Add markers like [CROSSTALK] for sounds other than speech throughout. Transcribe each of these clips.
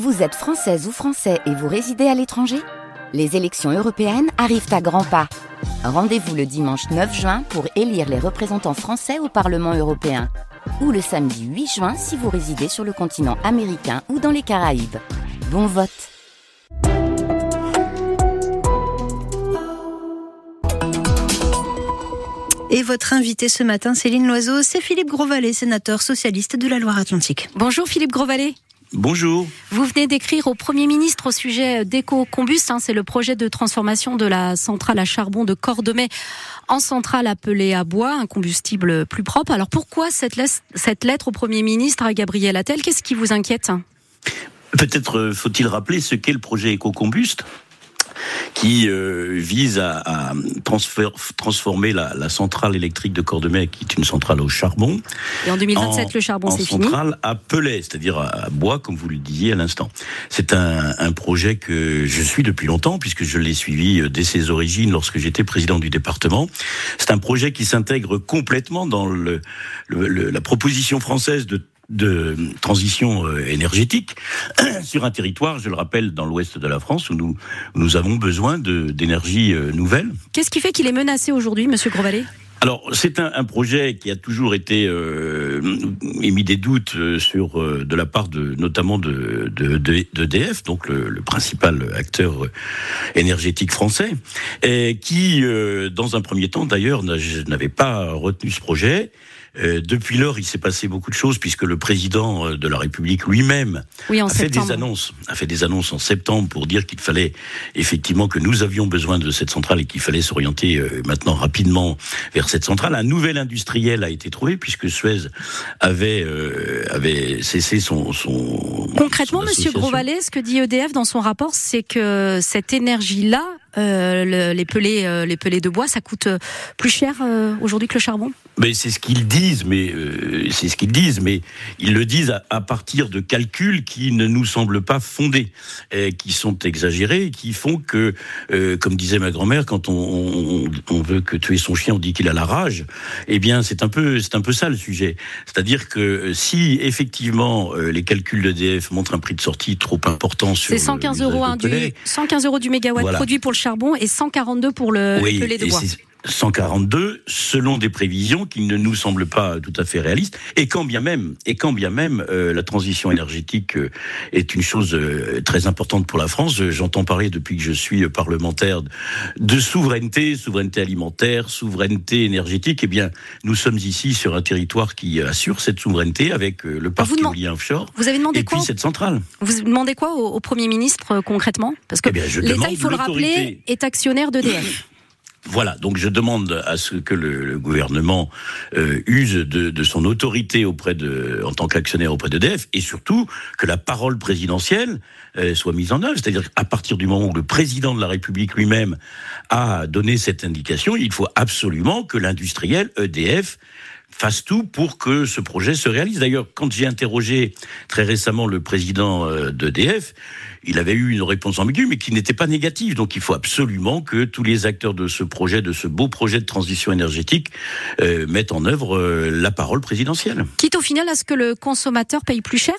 Vous êtes française ou français et vous résidez à l'étranger? Les élections européennes arrivent à grands pas. Rendez-vous le dimanche 9 juin pour élire les représentants français au Parlement européen. Ou le samedi 8 juin si vous résidez sur le continent américain ou dans les Caraïbes. Bon vote Et votre invité ce matin, Céline Loiseau, c'est Philippe Grosvalet, sénateur socialiste de la Loire-Atlantique. Bonjour Philippe Grosvalet. Bonjour. Vous venez d'écrire au Premier ministre au sujet d'EcoCombust. Hein, c'est le projet de transformation de la centrale à charbon de Cordemais en centrale appelée à bois, un combustible plus propre. Alors pourquoi cette lettre, cette lettre au Premier ministre à Gabriel Attal? Qu'est-ce qui vous inquiète? Peut-être euh, faut-il rappeler ce qu'est le projet EcoCombust qui euh, vise à, à transformer la, la, centrale électrique de Cordemais, qui est une centrale au charbon. Et en 2027, le charbon, c'est fini. centrale à Pellet, c'est-à-dire à bois, comme vous le disiez à l'instant. C'est un, un, projet que je suis depuis longtemps, puisque je l'ai suivi euh, dès ses origines lorsque j'étais président du département. C'est un projet qui s'intègre complètement dans le, le, la proposition française de de transition euh, énergétique [CLEARS THROAT] sur un territoire, je le rappelle, dans l'ouest de la France où nous, nous avons besoin d'énergie euh, nouvelle. Qu'est-ce qui fait qu'il est menacé aujourd'hui, Monsieur Grosvalet? Alors, c'est un, un, projet qui a toujours été euh, émis des doutes euh, sur euh, de la part de notamment de d'EDF, de, donc le, le, principal acteur énergétique français, et qui, dans un premier temps d'ailleurs, n'avait pas retenu ce projet. Euh, depuis lors, il s'est passé beaucoup de choses puisque le président euh, de la République lui-même oui, a fait des annonces, a fait des annonces en septembre pour dire qu'il fallait effectivement que nous avions besoin de cette centrale et qu'il fallait s'orienter euh, maintenant rapidement vers cette centrale. Un nouvel industriel a été trouvé puisque Suez avait avait cessé son, son concrètement, son Monsieur Grosvalet, ce que dit EDF dans son rapport, c'est que cette énergie-là euh, le, les pelés, euh, les pelés de bois, ça coûte euh, plus cher euh, aujourd'hui que le charbon? Mais c'est ce qu'ils disent, mais c'est ce qu'ils disent, mais ils le disent à, à, partir de calculs qui ne nous semblent pas fondés, et qui sont exagérés, et qui font que, comme disait ma grand-mère, quand on, on, on, veut que tuer son chien, on dit qu'il a la rage. Eh bien, c'est un peu, c'est un peu ça le sujet. C'est-à-dire que si effectivement les calculs d'EDF montrent un prix de sortie trop important sur c'est 115 euros du 115 euros du mégawatt voilà. produit pour le charbon et 142 pour le, oui, le pelé de bois. 142 selon des prévisions qui ne nous semblent pas tout à fait réalistes. Et quand bien même et quand bien même euh, la transition énergétique euh, est une chose euh, très importante pour la France j'entends parler depuis que je suis parlementaire de souveraineté souveraineté alimentaire souveraineté énergétique et eh bien nous sommes ici sur un territoire qui assure cette souveraineté avec le parc éolien offshore vous avez demandé et quoi puis cette centrale. Vous demandez quoi au, au premier ministre concrètement? Parce que eh l'État il faut le rappeler est actionnaire d'EDF voilà, donc je demande à ce que le, gouvernement euh, use de, de, son autorité auprès de, en tant qu'actionnaire auprès d'EDF, et surtout que la parole présidentielle euh, soit mise en œuvre. C'est-à-dire qu'à partir du moment où le président de la République lui-même a donné cette indication, il faut absolument que l'industriel EDF fasse tout pour que ce projet se réalise. D'ailleurs, quand j'ai interrogé très récemment le président euh, d'EDF, il avait eu une réponse ambiguë, mais qui n'était pas négative. Donc il faut absolument que tous les acteurs de ce projet, de ce beau projet de transition énergétique, euh, mettent en œuvre euh, la parole présidentielle. Quitte au final à ce que le consommateur paye plus cher?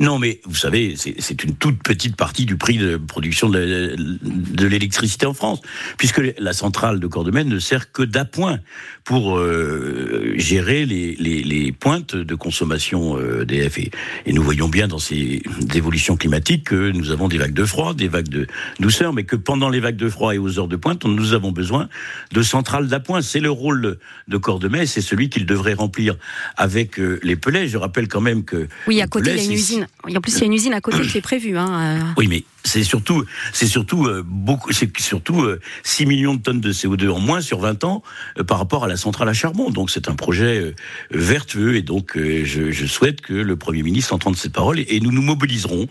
Non, mais vous savez, c'est une toute petite partie du prix de production de, de l'électricité en France, puisque la centrale de Cordemais ne sert que d'appoint pour euh, gérer les, les, les, pointes de consommation euh, d'EF. Et, et nous voyons bien dans ces évolutions climatiques que nous avons des vagues de froid, des vagues de douceur, mais que pendant les vagues de froid et aux heures de pointe, nous avons besoin de centrales d'appoint. C'est le rôle de Cordemais, c'est celui qu'il devrait remplir avec euh, les pelets. Je rappelle quand même que oui, à côté il y a une usine. En plus, il y a une usine à côté qui est prévue. Hein. Oui, mais c'est surtout, c'est surtout euh, beaucoup, c'est surtout euh, 6 millions de tonnes de CO2 en moins sur 20 ans euh, par rapport à la centrale à charbon. Donc c'est un projet euh, vertueux. Et donc euh, je, je, souhaite que le Premier ministre entende cette parole et, et nous nous mobiliserons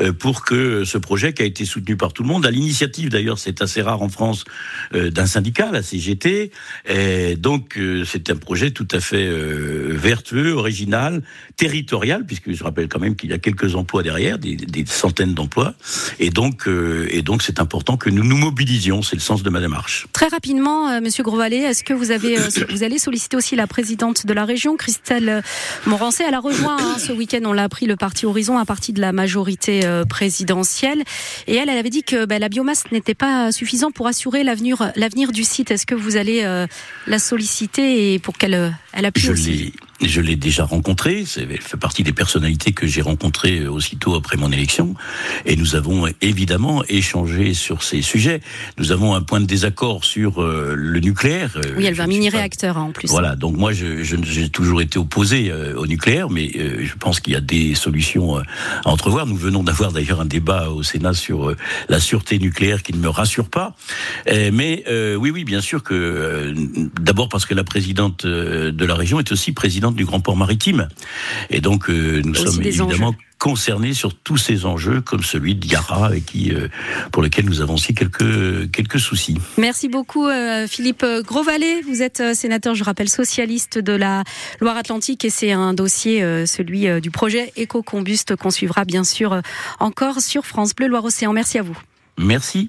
euh, pour que ce projet qui a été soutenu par tout le monde, à l'initiative d'ailleurs, c'est assez rare en France, d'un syndicat, la CGT, et donc c'est un projet tout à fait vertueux, original, territorial, puisque je rappelle quand même qu'il y a quelques emplois derrière, des, des centaines d'emplois Et donc, et donc, c'est important que nous nous mobilisions. C'est le sens de ma démarche. Très rapidement, Monsieur Grosvalet, est-ce que vous avez, [COUGHS] vous allez solliciter aussi la présidente de la région, Christelle Morancé Elle a rejoint hein, ce week-end, on l'a appris, le parti Horizon, un parti de la majorité présidentielle. Et elle, elle avait dit que ben, la biomasse n'était pas suffisante pour assurer l'avenir, l'avenir du site. Est-ce que vous allez la solliciter et pour qu'elle elle appuie je aussi? Je l'ai déjà rencontré, elle fait partie des personnalités que j'ai rencontrées aussitôt après mon élection, et nous avons évidemment échangé sur ces sujets. Nous avons un point de désaccord sur euh, le nucléaire. Euh, oui, elle veut un mini-réacteur hein, en plus. Voilà, donc moi j'ai je, toujours été opposé euh, au nucléaire, mais je pense qu'il y a des solutions à entrevoir. Nous venons d'avoir d'ailleurs un débat au Sénat sur la sûreté nucléaire qui ne me rassure pas. mais oui, oui, bien sûr que d'abord parce que la présidente de la région est aussi présidente du Grand Port Maritime. Et donc, euh, nous sommes évidemment concernés sur tous ces enjeux, comme celui de Yara, et qui, euh, pour lequel nous avons aussi quelques, quelques soucis. Merci beaucoup, euh, Philippe Grosvalet. Vous êtes sénateur, je rappelle, socialiste de la Loire-Atlantique, et c'est un dossier, celui du projet Éco-Combuste, qu'on suivra bien sûr encore sur France Bleu Loire-Océan. Merci à vous. Merci.